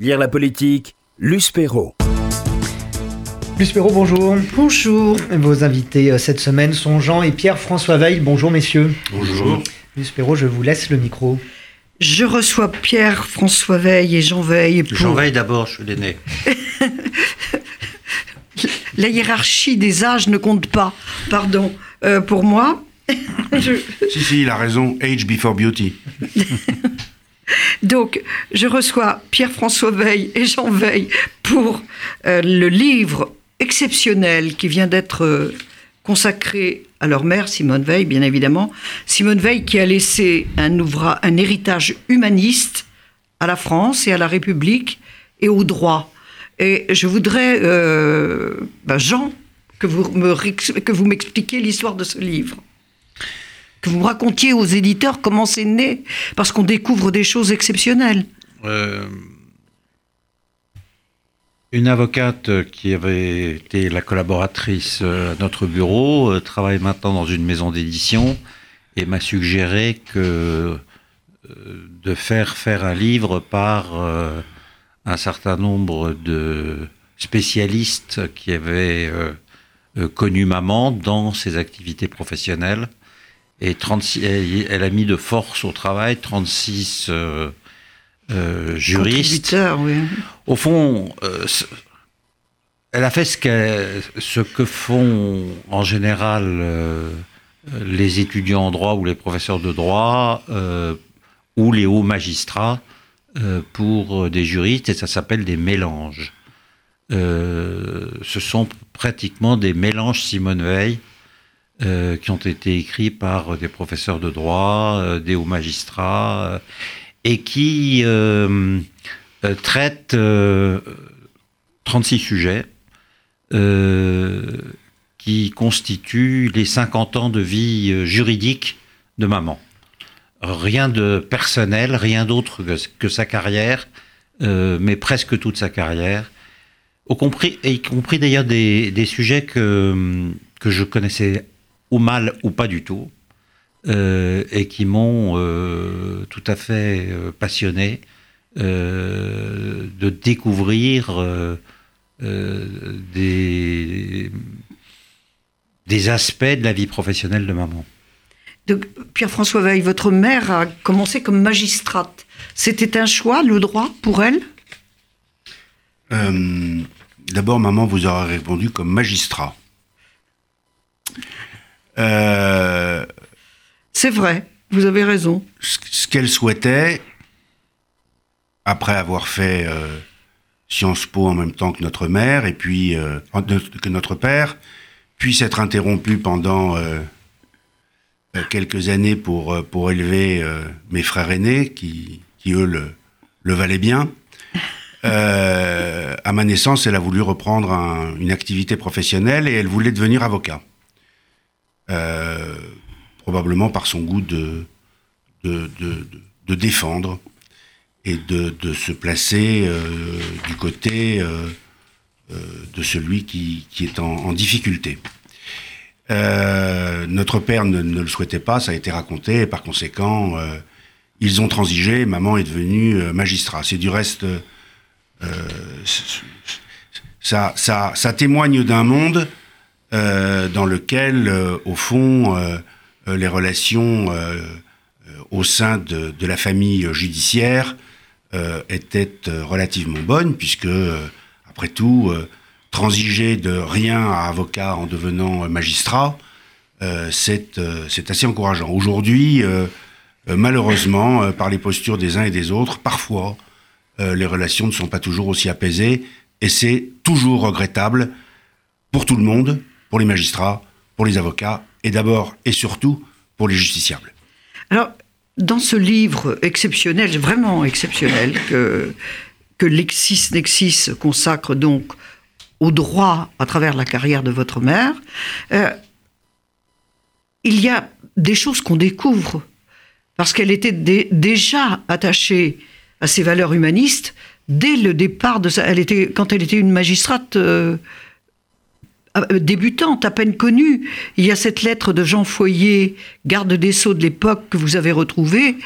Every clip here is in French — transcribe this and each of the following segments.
Lire la politique, Luce Perrault. Luce Perrault, bonjour. Bonjour. Vos invités euh, cette semaine sont Jean et Pierre-François Veil. Bonjour messieurs. Bonjour. Luce Perrault, je vous laisse le micro. Je reçois Pierre-François Veil et Jean Veil. Pour... Jean Veil d'abord, je suis l'aîné. La hiérarchie des âges ne compte pas, pardon, euh, pour moi. je... Si, si, il a raison, age before beauty. Donc, je reçois Pierre-François Veil et Jean Veil pour euh, le livre exceptionnel qui vient d'être euh, consacré à leur mère, Simone Veil, bien évidemment. Simone Veil qui a laissé un, héritage humaniste à la France et à la République et au droit. Et je voudrais, euh, ben Jean, que vous m'expliquiez l'histoire de ce livre que vous racontiez aux éditeurs comment c'est né, parce qu'on découvre des choses exceptionnelles. Euh, une avocate qui avait été la collaboratrice à notre bureau euh, travaille maintenant dans une maison d'édition et m'a suggéré que euh, de faire faire un livre par un certain nombre de spécialistes qui avaient connu maman dans ses activités professionnelles et 36, elle, a mis de force au travail 36 euh, euh, juristes. Oui. Au fond, euh, elle a fait ce, ce, que font en général euh, les étudiants en droit ou les professeurs de droit euh, ou les hauts magistrats pour des juristes, et ça s'appelle des mélanges. ce sont pratiquement des mélanges Simone Veil euh, qui ont été écrits par des professeurs de droit, euh, des hauts magistrats, euh, et qui traitent 36 sujets qui constituent les 50 ans de vie juridique de maman. Rien de personnel, rien d'autre que, que, sa carrière, mais presque toute sa carrière, y compris d'ailleurs des, des, sujets que, que je connaissais ou mal ou pas du tout, euh, et qui m'ont euh, tout à fait euh, passionné de découvrir des, des aspects de la vie professionnelle de maman. Pierre-François Veil, votre mère a commencé comme magistrate. C'était un choix, le droit, pour elle? D'abord, maman vous aura répondu comme magistrat. Euh, c'est vrai, vous avez raison. Ce, qu'elle souhaitait, après avoir fait euh, Sciences Po en même temps que notre mère, et puis euh, que notre père, puis s'être interrompu pendant quelques années pour, pour élever mes frères aînés, qui, qui eux le, le valaient bien. à ma naissance, elle a voulu reprendre une activité professionnelle et elle voulait devenir avocat. Euh, probablement par son goût de, de, de, défendre et de, se placer euh, du côté euh, de celui qui, qui est en, difficulté. notre père ne, le souhaitait pas, ça a été raconté, et par conséquent, ils ont transigé, maman est devenue magistrat. C'est du reste, ça, ça, ça témoigne d'un monde dans lequel, euh, au fond, euh, les relations au sein de, la famille judiciaire étaient relativement bonnes, puisque, après tout, transiger de rien à avocat en devenant magistrat, c'est assez encourageant. Aujourd'hui, malheureusement, par les postures des uns et des autres, parfois, les relations ne sont pas toujours aussi apaisées, et c'est toujours regrettable pour tout le monde, pour les magistrats, pour les avocats, et d'abord et surtout pour les justiciables. Alors, dans ce livre exceptionnel, vraiment exceptionnel, que, que Nexis consacre donc au droit à travers la carrière de votre mère, euh, il y a des choses qu'on découvre, parce qu'elle était déjà attachée à ses valeurs humanistes dès le départ de sa... Quand elle était une magistrate... Euh, débutante, à peine connue. Il y a cette lettre de Jean Foyer, garde des Sceaux de l'époque que vous avez retrouvée,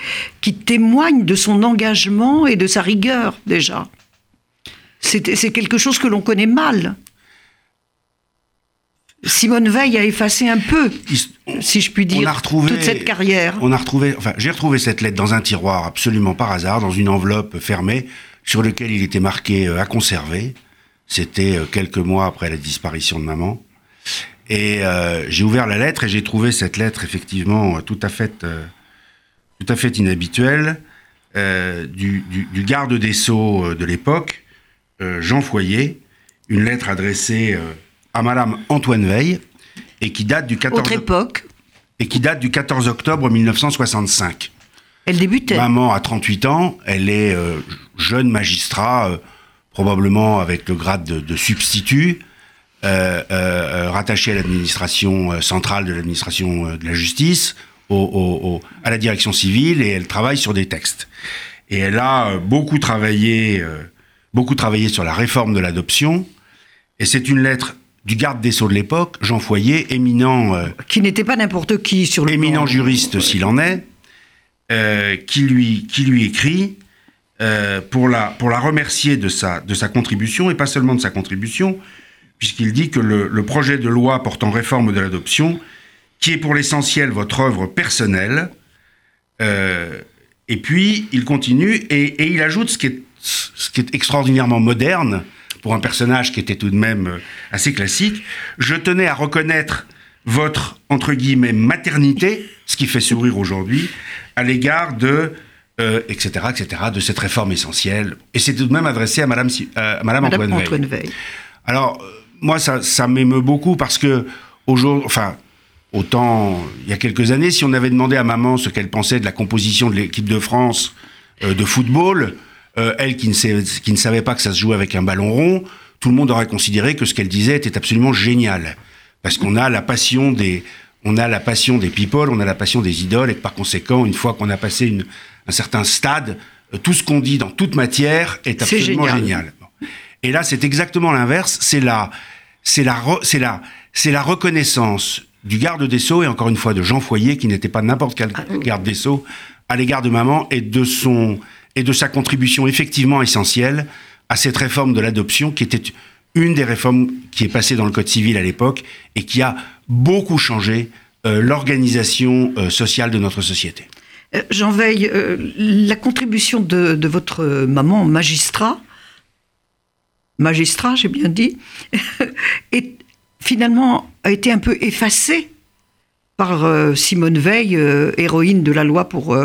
qui témoigne de son engagement et de sa rigueur déjà. C'est quelque chose que l'on connaît mal. Simone Veil a effacé un peu, si je puis dire, retrouvé, toute cette carrière. On a retrouvé, enfin, j'ai retrouvé cette lettre dans un tiroir absolument par hasard, dans une enveloppe fermée, sur lequel il était marqué euh, à conserver. C'était euh, quelques mois après la disparition de maman. Et euh, j'ai ouvert la lettre et j'ai trouvé cette lettre effectivement euh, tout à fait, euh, tout à fait inhabituelle euh, du, du- du garde des sceaux de l'époque, Jean Foyer, une lettre adressée à Madame Antoine Veil et qui date du 14 Autre époque, et qui date du 14 octobre 1965. elle débutait. Maman a 38 ans, elle est jeune magistrat, probablement avec le grade de, de substitut, euh, euh, euh, rattachée à l'administration centrale de l'administration de la justice, au, au- au- à la direction civile, et elle travaille sur des textes. Et elle a beaucoup travaillé, euh, beaucoup travaillé sur la réforme de l'adoption. Et c'est une lettre du garde des sceaux de l'époque, Jean Foyer, éminent euh, qui n'était pas n'importe qui sur le éminent plan- juriste s'il en est, euh, qui, lui, qui lui écrit euh, pour, la, pour la remercier de sa, de sa contribution, et pas seulement de sa contribution, puisqu'il dit que le, projet de loi portant réforme de l'adoption, qui est pour l'essentiel votre œuvre personnelle, euh, et puis il continue, et, et il ajoute ce qui, est, ce qui est extraordinairement moderne, pour un personnage qui était tout de même euh, assez classique, je tenais à reconnaître votre, entre guillemets, maternité, ce qui fait sourire aujourd'hui, à l'égard de, euh, etc., etc., de cette réforme essentielle. Et c'est tout de même adressé à Madame, euh, à Madame, Madame Antoine, Veil. Antoine Veil. Alors, euh, moi, ça, ça m'émeut beaucoup parce que, aujourd'hui, enfin, autant il y a quelques années, si on avait demandé à maman ce qu'elle pensait de la composition de l'équipe de France euh, de football, euh, elle qui ne, sait- qui ne savait pas que ça se jouait avec un ballon rond, tout le monde aurait considéré que ce qu'elle disait était absolument génial. Parce qu'on a la passion des, on a la passion des people, on a la passion des idoles, et que par conséquent, une fois qu'on a passé une- un certain stade, euh, tout ce qu'on dit dans toute matière est absolument génial. Et là, c'est exactement l'inverse. C'est la, c'est la, c'est la, c'est la reconnaissance du garde des sceaux et encore une fois de Jean Foyer, qui n'était pas n'importe quel Ah, garde des sceaux, à l'égard de maman et de son et de sa contribution effectivement essentielle à cette réforme de l'adoption, qui était une des réformes qui est passée dans le code civil à l'époque et qui a beaucoup changé euh, l'organisation euh, sociale de notre société. Euh, Jean Veil, euh, la contribution de, votre maman, magistrat, magistrat, j'ai bien dit, est, finalement a été un peu effacée par euh, Simone Veil, héroïne de la loi pour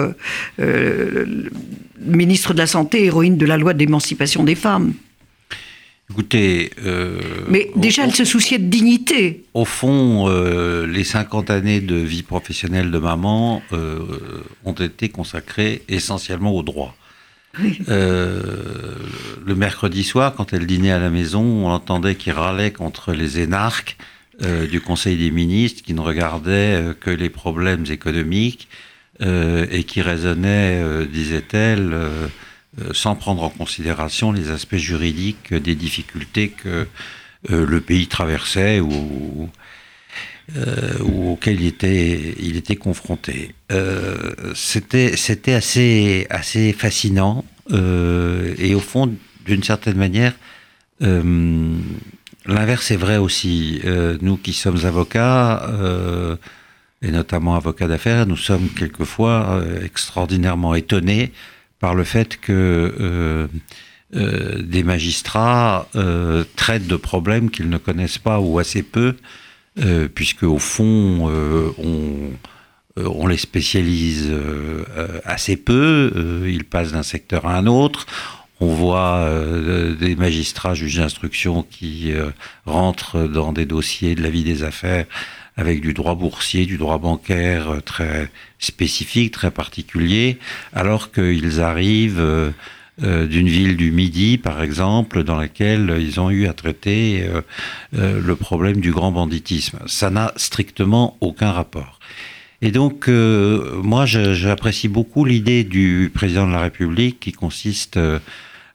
ministre de la Santé, héroïne de la loi d'émancipation des femmes. Écoutez, euh, Mais déjà, elle se souciait de dignité. au fond, euh, les 50 années de vie professionnelle de maman euh, ont été consacrées essentiellement au droit. Euh, le mercredi soir, quand elle dînait à la maison, on entendait qu'il râlait contre les énarques euh, du Conseil des ministres qui ne regardaient euh, que les problèmes économiques euh, et qui raisonnaient, euh, disait-elle, sans prendre en considération les aspects juridiques des difficultés que euh, le pays traversait ou, euh, ou auxquelles il était, il était confronté. Euh, c'était, assez, assez fascinant euh, et au fond, d'une certaine manière, euh, l'inverse est vrai aussi. Euh, nous qui sommes avocats, euh, et notamment avocats d'affaires, nous sommes quelquefois euh, extraordinairement étonnés par le fait que euh, euh, des magistrats euh, traitent de problèmes qu'ils ne connaissent pas ou assez peu, euh, puisque au fond, euh, on, euh, on les spécialise assez peu, ils passent d'un secteur à un autre. On voit des magistrats juges d'instruction qui rentrent dans des dossiers de la vie des affaires avec du droit boursier, du droit bancaire très spécifique, très particulier, alors qu'ils arrivent euh, euh, d'une ville du Midi, par exemple, dans laquelle ils ont eu à traiter euh, le problème du grand banditisme. Ça n'a strictement aucun rapport. Et donc, moi, j'apprécie beaucoup l'idée du président de la République qui consiste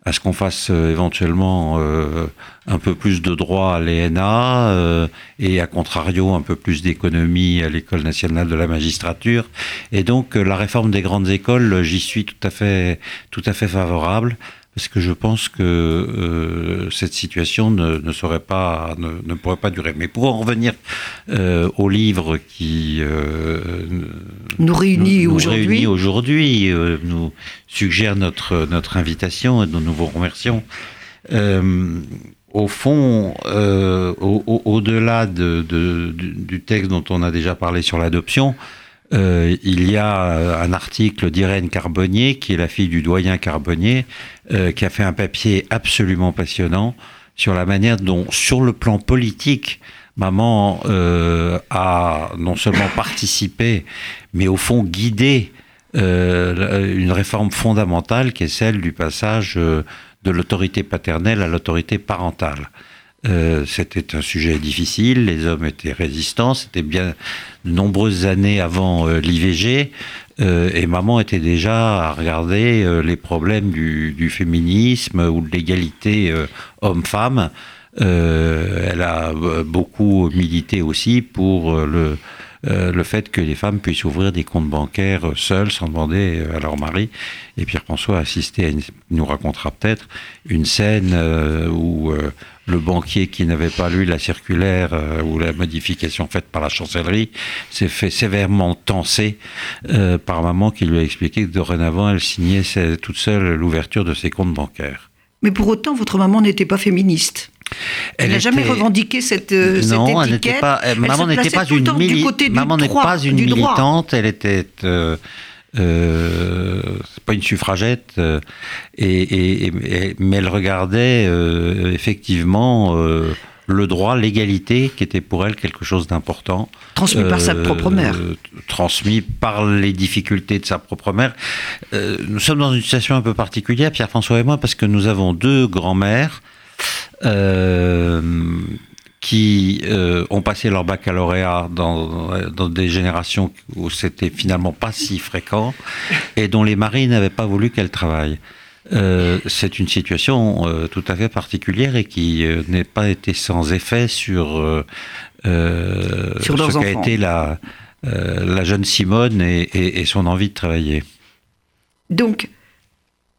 à ce qu'on fasse euh, éventuellement euh, un peu plus de droit à l'ENA euh, et à contrario un peu plus d'économie à l'École nationale de la magistrature? Et donc, la réforme des grandes écoles, j'y suis tout à fait, tout à fait favorable parce que je pense que euh, cette situation ne, ne serait pas, ne, ne, pourrait pas durer. Mais pour en revenir euh, au livre qui euh, nous réunit nous, aujourd'hui, euh, nous suggère notre notre invitation et nous nous vous remercions. Euh, au fond, euh, au-delà de, de, du, du, texte dont on a déjà parlé sur l'adoption, euh, il y a un article d'Irène Carbonnier, qui est la fille du doyen Carbonnier, euh, qui a fait un papier absolument passionnant sur la manière dont, sur le plan politique, maman euh, a non seulement participé, mais au fond guidé une réforme fondamentale qui est celle du passage de l'autorité paternelle à l'autorité parentale. Euh, c'était un sujet difficile, les hommes étaient résistants, c'était bien de nombreuses années avant euh, l'IVG, euh, et maman était déjà à regarder euh, les problèmes du, du, féminisme ou de l'égalité homme-femme. elle a beaucoup milité aussi pour le, le fait que les femmes puissent ouvrir des comptes bancaires seules, sans demander à leur mari. Et Pierre-François a assisté à, une, nous racontera peut-être, une scène où le banquier qui n'avait pas lu la circulaire euh, ou la modification faite par la chancellerie s'est fait sévèrement tenser euh, par maman qui lui a expliqué que dorénavant elle signait toute seule l'ouverture de ses comptes bancaires. Mais pour autant, votre maman n'était pas féministe. Elle n'a jamais revendiqué cette, euh, non, cette étiquette. Elle pas, elle maman n'était pas une, mili maman pas une militante, elle était euh, euh, c'est pas une suffragette, euh, et, et, et, mais elle regardait euh, effectivement euh, le droit, l'égalité, qui était pour elle quelque chose d'important. Transmis par sa propre mère. Transmis par les difficultés de sa propre mère. nous sommes dans une situation un peu particulière, Pierre-François et moi, parce que nous avons deux grands-mères qui euh, ont passé leur baccalauréat dans, dans des générations où c'était finalement pas si fréquent et dont les maris n'avaient pas voulu qu'elles travaillent. Euh, c'est une situation euh, tout à fait particulière et qui euh, n'est pas été sans effet sur, euh, sur ce qu'a été la, la jeune Simone et, et, et, son envie de travailler. Donc,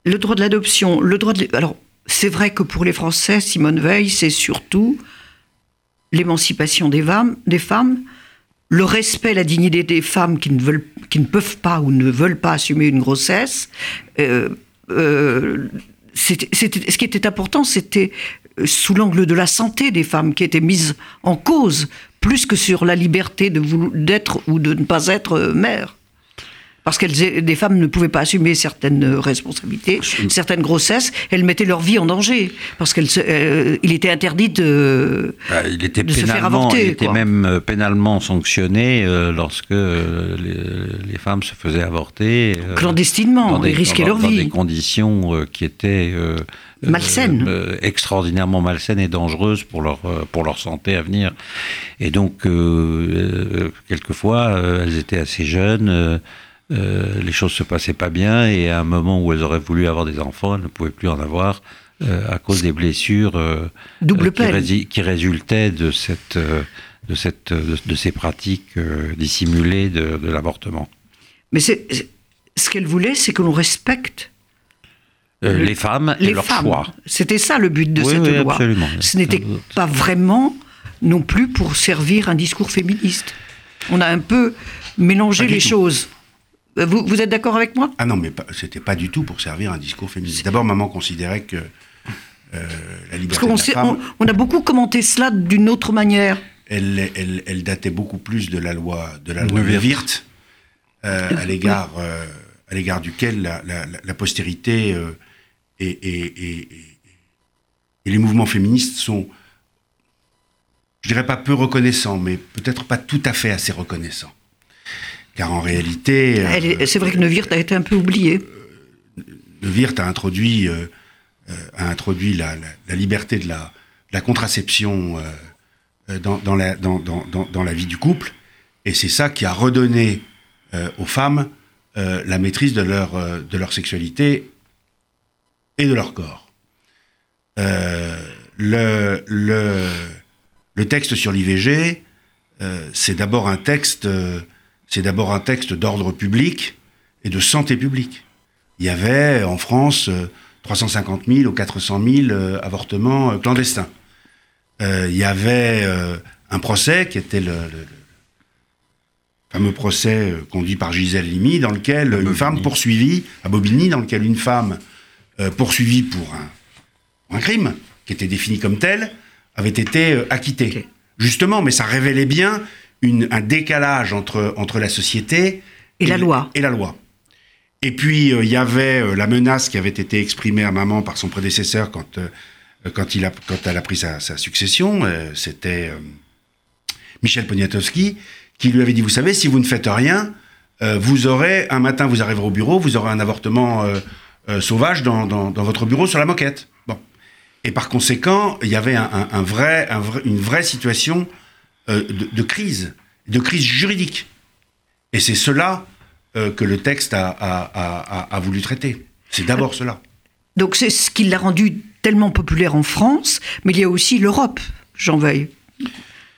le droit de l'adoption, le droit de... Alors, c'est vrai que pour les Français, Simone Veil, c'est surtout l'émancipation des femmes, le respect, la dignité des femmes qui ne, veulent, qui ne peuvent pas ou ne veulent pas assumer une grossesse. Euh, euh, ce qui était important, c'était sous l'angle de la santé des femmes qui était mise en cause, plus que sur la liberté d'être ou de ne pas être mère parce que des femmes ne pouvaient pas assumer certaines responsabilités, certaines grossesses, elles mettaient leur vie en danger parce qu'il euh, était interdit de, bah, il était de se faire avorter. Il était quoi. même euh, pénalement sanctionné euh, lorsque euh, les, les, femmes se faisaient avorter euh, clandestinement, des, ils risquaient dans, leur dans vie. Dans des conditions euh, qui étaient malsaines, extraordinairement malsaines et dangereuses pour leur pour leur santé à venir. Et donc quelquefois elles étaient assez jeunes. Euh, les choses se passaient pas bien et à un moment où elles auraient voulu avoir des enfants, elles ne pouvaient plus en avoir euh, à cause des blessures euh, Double qui, qui, résultaient de cette de cette de, de ces pratiques dissimulées de, de l'avortement. Mais c'est ce qu'elle voulait, c'est que l'on respecte le, les femmes les et leur femmes. choix. C'était ça le but de oui, cette oui, loi. Absolument. Ce n'était pas vraiment non plus pour servir un discours féministe. On a un peu mélangé les choses. Vous, vous, êtes d'accord avec moi? Ah non, mais c'était pas du tout pour servir un discours féministe. D'abord, maman considérait que euh, la liberté Parce de la femme... On, on, a beaucoup commenté cela d'une autre manière. Elle, elle, elle, datait beaucoup plus de la loi de la loi de Wirth, euh, à l'égard euh, à l'égard duquel la, la, la postérité euh, et, et, et, et, les mouvements féministes sont, je dirais pas peu reconnaissants, mais peut-être pas tout à fait assez reconnaissants. Car en réalité. Euh, c'est vrai que Neuwirth a été un peu oublié. Neuwirth a introduit, euh, a introduit la, la, la, liberté de la, la contraception euh, dans, dans, la, dans, dans, dans, la vie du couple. Et c'est ça qui a redonné euh, aux femmes la maîtrise de leur, de leur sexualité et de leur corps. le, le, le texte sur l'IVG, c'est d'abord un texte c'est d'abord un texte d'ordre public et de santé publique. Il y avait en France 350 000 ou 400 000 avortements clandestins. Il y avait un procès qui était le, le fameux procès conduit par Gisèle Limi, dans lequel une femme poursuivie, à Bobigny, dans lequel une femme poursuivie pour un, un, crime, qui était défini comme tel, avait été acquittée. Justement, mais ça révélait bien une, un décalage entre, entre la société et, la loi. Et la loi. Et puis, il y avait la menace qui avait été exprimée à maman par son prédécesseur quand, quand, il a, quand elle a pris sa, sa succession. C'était Michel Poniatowski, qui lui avait dit, vous savez, si vous ne faites rien, euh, vous aurez, un matin, vous arriverez au bureau, vous aurez un avortement euh, euh, sauvage dans, dans, dans, votre bureau sur la moquette. Bon. Et par conséquent, il y avait un, un, un vrai, vrai, une vraie situation de, de, crise, de crise juridique. Et c'est cela que le texte a, a, a, a voulu traiter. C'est d'abord cela. Donc c'est ce qui l'a rendu tellement populaire en France, mais il y a aussi l'Europe, j'en veuille.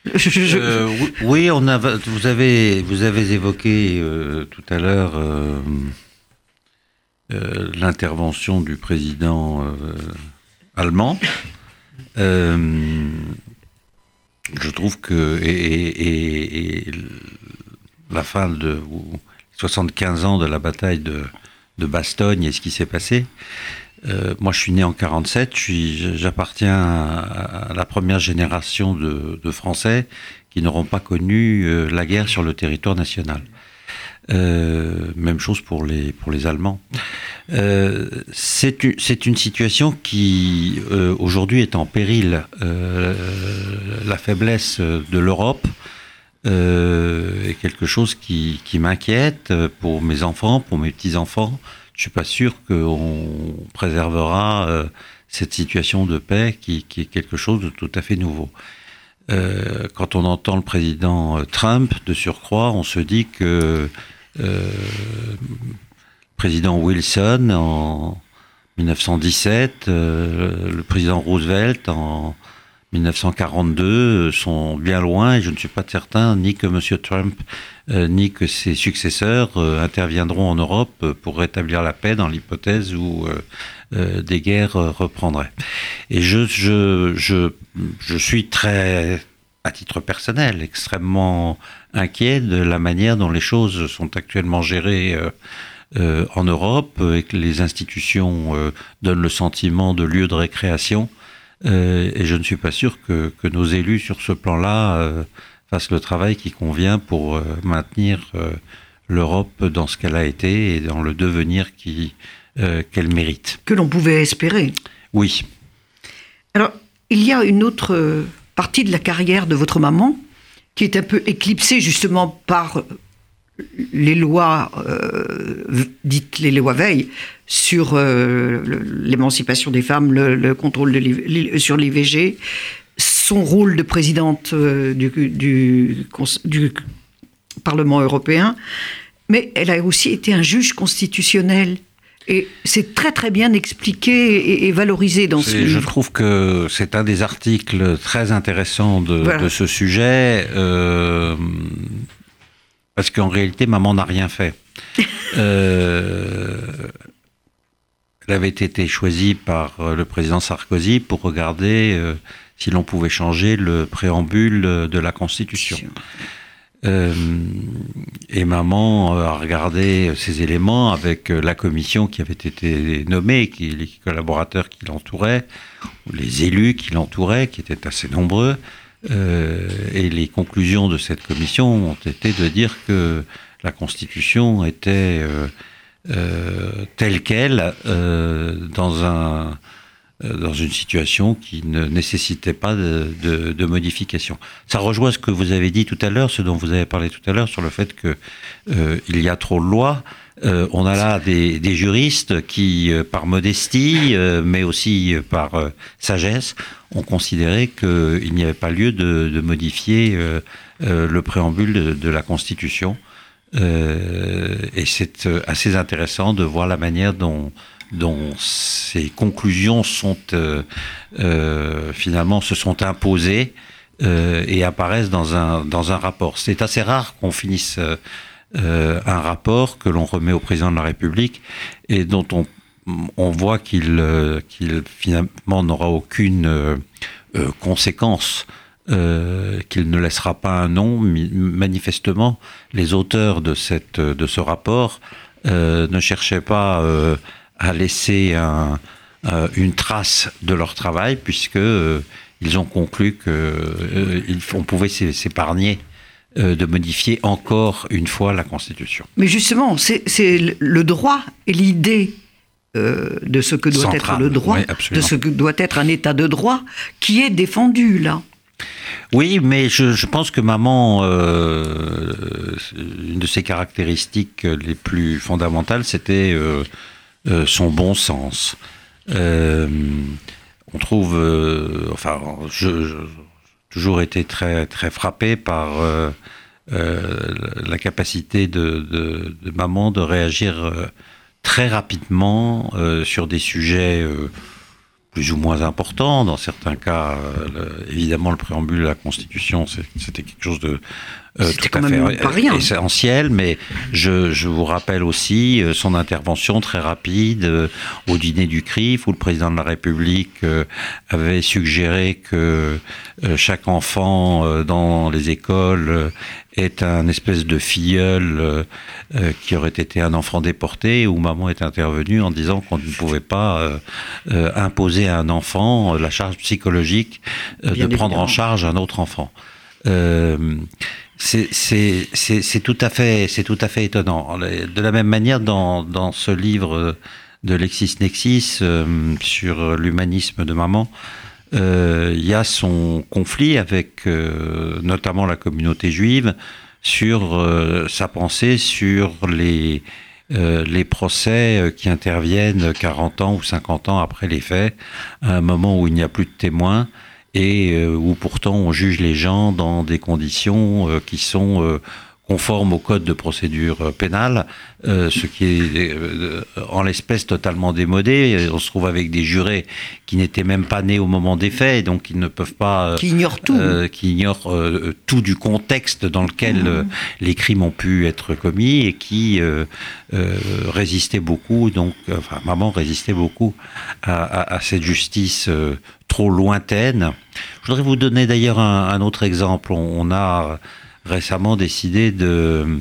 Euh, oui, on a, vous, avez, vous avez évoqué euh, tout à l'heure euh, euh l'intervention du président euh, allemand. Je trouve que et, et, et, la fin de 75 ans de la bataille de, de Bastogne et ce qui s'est passé, euh, moi, je suis né en 47. J'appartiens à, la première génération de, de Français qui n'auront pas connu euh, la guerre sur le territoire national. Euh, même chose pour les pour les Allemands. Euh, c'est une, situation qui euh, aujourd'hui est en péril. la faiblesse de l'Europe est quelque chose qui, qui m'inquiète pour mes enfants, pour mes petits enfants je suis pas sûr qu'on préservera euh, cette situation de paix qui, qui, est quelque chose de tout à fait nouveau. Euh, quand on entend le président euh, Trump de surcroît, on se dit que euh, président Wilson en 1917, euh, le président Roosevelt en 1942 sont bien loin et je ne suis pas certain ni que M. Trump euh, ni que ses successeurs euh, interviendront en Europe pour rétablir la paix dans l'hypothèse où euh, euh des guerres reprendraient. Et je, je, je, je suis très, à titre personnel, extrêmement inquiet de la manière dont les choses sont actuellement gérées. Euh, euh, en Europe et que les institutions euh, donnent le sentiment de lieu de récréation. Euh, et je ne suis pas sûr que, que nos élus sur ce plan-là euh, fasse le travail qui convient pour euh, maintenir euh, l'Europe dans ce qu'elle a été et dans le devenir qui euh, qu'elle mérite. Que l'on pouvait espérer. Oui. Alors, il y a une autre partie de la carrière de votre maman qui est un peu éclipsée justement par les lois euh, dites les lois Veil sur euh, l'émancipation des femmes, le, le contrôle sur l'IVG, son rôle de présidente euh, du, Parlement européen, mais elle a aussi été un juge constitutionnel. Et c'est très très bien expliqué et, et valorisé dans ce livre. Je trouve que c'est un des articles très intéressants de, voilà. de ce sujet, euh, parce qu'en réalité, maman n'a rien fait. euh, elle avait été choisie par le président Sarkozy pour regarder euh, si l'on pouvait changer le préambule de la Constitution. Euh, et maman a regardé ces éléments avec la commission qui avait été nommée, les collaborateurs qui l'entouraient, les élus qui l'entouraient, qui étaient assez nombreux. Euh, et les conclusions de cette commission ont été de dire que la Constitution était euh, euh, telle qu'elle euh, dans un dans une situation qui ne nécessitait pas de, modification. Ça rejoint ce que vous avez dit tout à l'heure, ce dont vous avez parlé tout à l'heure sur le fait que euh, y a trop de lois. Euh, on a là des, juristes qui, euh, par modestie, euh, mais aussi par euh, sagesse, ont considéré qu'il n'y avait pas lieu de, modifier euh, le préambule de, la Constitution. et c'est assez intéressant de voir la manière dont dont ces conclusions sont euh, euh, finalement se sont imposées euh, et apparaissent dans un dans un rapport. C'est assez rare qu'on finisse un rapport que l'on remet au président de la République et dont on on voit qu'il qu'il finalement n'aura aucune conséquence. qu'il ne laissera pas un nom. Manifestement, les auteurs de, cette, de ce rapport ne cherchaient pas à laisser un, une trace de leur travail, puisque ils ont conclu qu'on euh, pouvait s'épargner euh, de modifier encore une fois la Constitution. Mais justement, c'est le droit et l'idée euh, de ce que doit être le droit, de ce que doit être un État de droit, qui est défendu là. Oui, mais je, pense que maman, une de ses caractéristiques les plus fondamentales, c'était son bon sens on trouve, euh, enfin, je, toujours été très très frappé par euh, euh, la capacité de, maman de réagir très rapidement sur des sujets plus ou moins importants. Dans certains cas, évidemment, le préambule de la Constitution, c'était quelque chose de euh, tout à fait essentiel, mais je, je, vous rappelle aussi euh, son intervention très rapide euh, au dîner du CRIF où le président de la République avait suggéré que chaque enfant dans les écoles est un espèce de filleul qui aurait été un enfant déporté, où maman est intervenue en disant qu'on ne pouvait pas imposer à un enfant la charge psychologique de prendre en charge un autre enfant. C'est tout à fait, étonnant. De la même manière, dans, ce livre de LexisNexis euh, sur l'humanisme de maman, euh, il y a son conflit avec euh, notamment la communauté juive sur sa pensée sur les les procès qui interviennent 40 ans ou 50 ans après les faits, à un moment où il n'y a plus de témoins et euh, où pourtant on juge les gens dans des conditions euh, qui sont euh, conformes au code de procédure pénale, ce qui est en l'espèce totalement démodé. On se trouve avec des jurés qui n'étaient même pas nés au moment des faits, donc ils ne peuvent pas... qui ignorent tout. qui ignorent tout du contexte dans lequel mmh. les crimes ont pu être commis et qui résistaient beaucoup, donc, enfin, maman résistait beaucoup à, à cette justice trop lointaine. Je voudrais vous donner d'ailleurs un, autre exemple. On, a récemment décidé de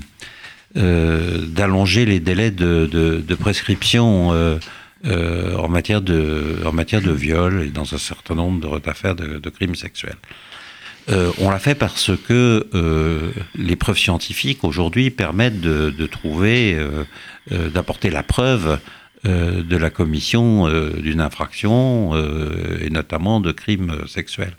euh, d'allonger les délais de, prescription euh, euh, en matière de en de viol et dans un certain nombre d'affaires de, de, crimes sexuels. on l'a fait parce que les preuves scientifiques aujourd'hui permettent de, trouver, d'apporter la preuve de la commission d'une infraction et notamment de crimes sexuels.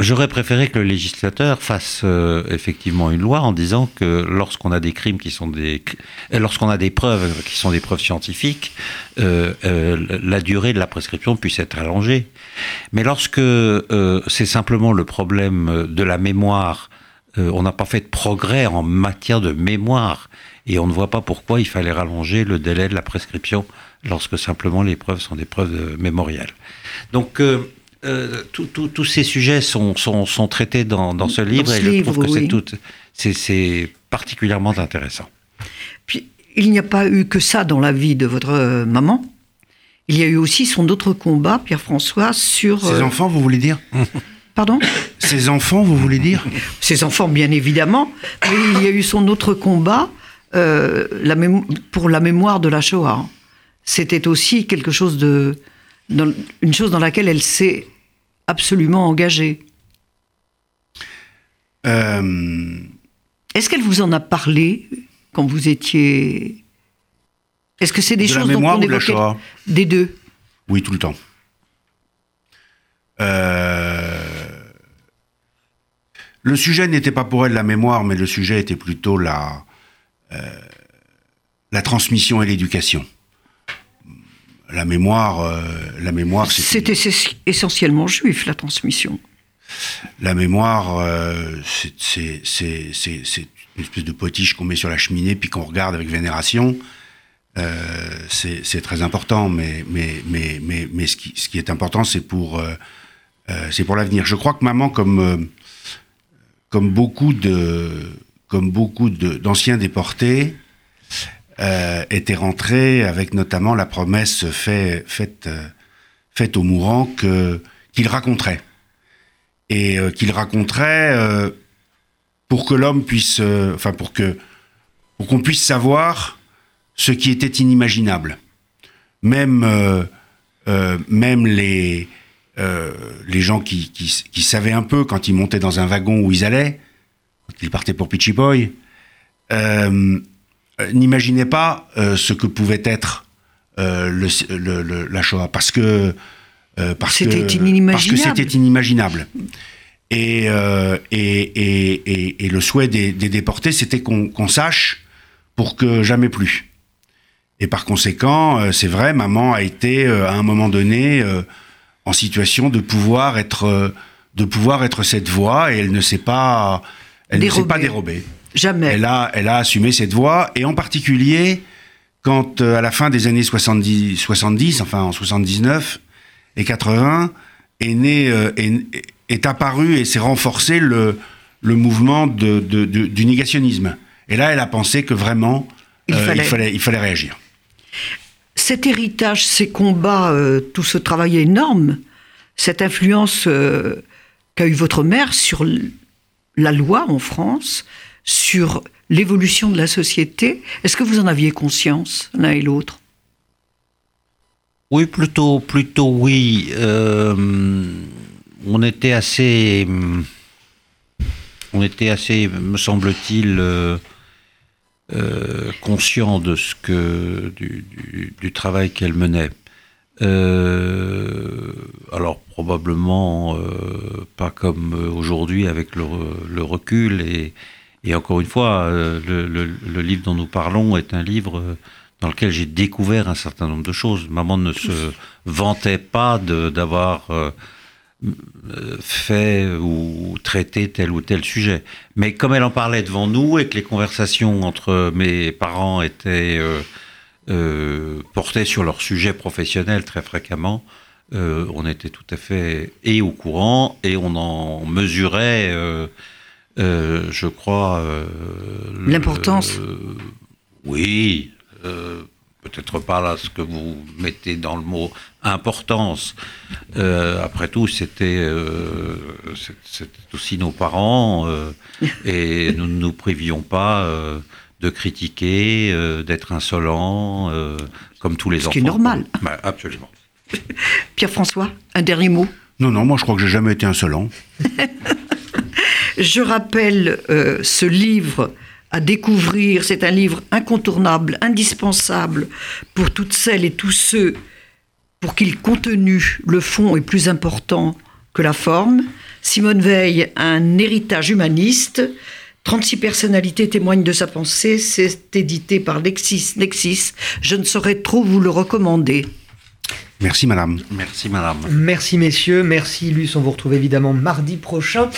J'aurais préféré que le législateur fasse effectivement une loi en disant que lorsqu'on a des crimes qui sont des, lorsqu'on a des preuves qui sont des preuves scientifiques, la durée de la prescription puisse être allongée. Mais lorsque c'est simplement le problème de la mémoire, on n'a pas fait de progrès en matière de mémoire et on ne voit pas pourquoi il fallait rallonger le délai de la prescription lorsque simplement les preuves sont des preuves euh, mémorielles. Donc, euh, euh, tous ces sujets sont, sont, traités dans, ce livre et je trouve que c'est particulièrement intéressant. Puis, il n'y a pas eu que ça dans la vie de votre maman. Il y a eu aussi son autre combat, Pierre-François, sur... Ses enfants, vous voulez dire? Pardon? Ses enfants, vous voulez dire? Ses enfants, bien évidemment. Mais il y a eu son autre combat euh, la pour la mémoire de la Shoah. C'était aussi quelque chose de, une chose dans laquelle elle s'est absolument engagée. Euh, Est-ce qu'elle vous en a parlé quand vous étiez Est-ce que c'est des choses dont on évoquait des deux Oui, tout le temps. Euh, le sujet n'était pas pour elle la mémoire, mais le sujet était plutôt la, euh, la transmission et l'éducation. La mémoire, euh, la mémoire, c'est essentiellement juif la transmission. La mémoire, euh, c'est une espèce de potiche qu'on met sur la cheminée puis qu'on regarde avec vénération. c'est très important, mais, mais, mais, mais, mais ce, qui, ce qui est important, c'est pour, c'est pour l'avenir. Je crois que maman, comme, comme beaucoup de, comme beaucoup d'anciens déportés, euh, était rentré avec notamment la promesse fait, faite, euh, faite aux mourants que, qu'il raconterait. Et euh, qu'il raconterait euh, pour que l'homme puisse, enfin pour que, pour qu'on puisse savoir ce qui était inimaginable. Même, même les, les gens qui, qui, qui savaient un peu quand ils montaient dans un wagon où ils allaient, quand ils partaient pour Pichiboy, euh, euh, n'imaginaient pas euh, ce que pouvait être euh, le, le- le- la Shoah parce que parce que C'était parce que inimaginable. c'était inimaginable. Et, euh, et, et, et, le souhait des, des déportés, c'était qu'on sache pour que jamais plus. Et par conséquent, c'est vrai, maman a été à un moment donné euh, en situation de pouvoir être de pouvoir être cette voix et elle ne s'est pas elle ne s'est pas dérobée. Jamais. Elle a, elle a assumé cette voie, et en particulier quand, euh, à la fin des années 70, 70 enfin en 79 et 80, est, né, euh, est, est apparu et s'est renforcé le, le mouvement de, de- de- du négationnisme. Et là, elle a pensé que vraiment, Il euh, fallait- il, fallait, il fallait réagir. Cet héritage, ces combats, euh, tout ce travail énorme, cette influence euh, qu'a eu votre mère sur la loi en France, sur l'évolution de la société, est-ce que vous en aviez conscience l'un et l'autre? Oui, plutôt, plutôt oui. Euh, on était assez, on était assez, me semble-t-il, euh, euh, conscient de ce que du, travail qu'elle menait. Euh, alors probablement pas comme aujourd'hui avec le, le recul et, et encore une fois, euh, le, livre dont nous parlons est un livre euh, dans lequel j'ai découvert un certain nombre de choses. Maman ne se vantait pas d'avoir euh, fait ou traité tel ou tel sujet. Mais comme elle en parlait devant nous et que les conversations entre mes parents étaient portaient sur leur sujet professionnel très fréquemment, on était tout à fait au courant et on en mesurait, je crois, euh, L'importance. euh, oui, euh, peut-être pas là ce que vous mettez dans le mot importance. Euh, après tout, c'était euh, aussi nos parents euh, et nous ne nous privions pas euh, de critiquer, euh, d'être insolents, euh, comme tous les Ce enfants. qui est normal. Bah, absolument. Pierre-François, un dernier mot Non, non, moi je crois que j'ai jamais été insolent. Je rappelle euh, ce livre à découvrir. C'est un livre incontournable, indispensable pour toutes celles et tous ceux pour qui le contenu, le fond est plus important que la forme. Simone Veil, un héritage humaniste. 36 personnalités témoignent de sa pensée. C'est édité par Lexis Nexis. Je ne saurais trop vous le recommander. Merci, madame. Merci, madame. Merci messieurs, merci Luce, on vous retrouve évidemment mardi prochain.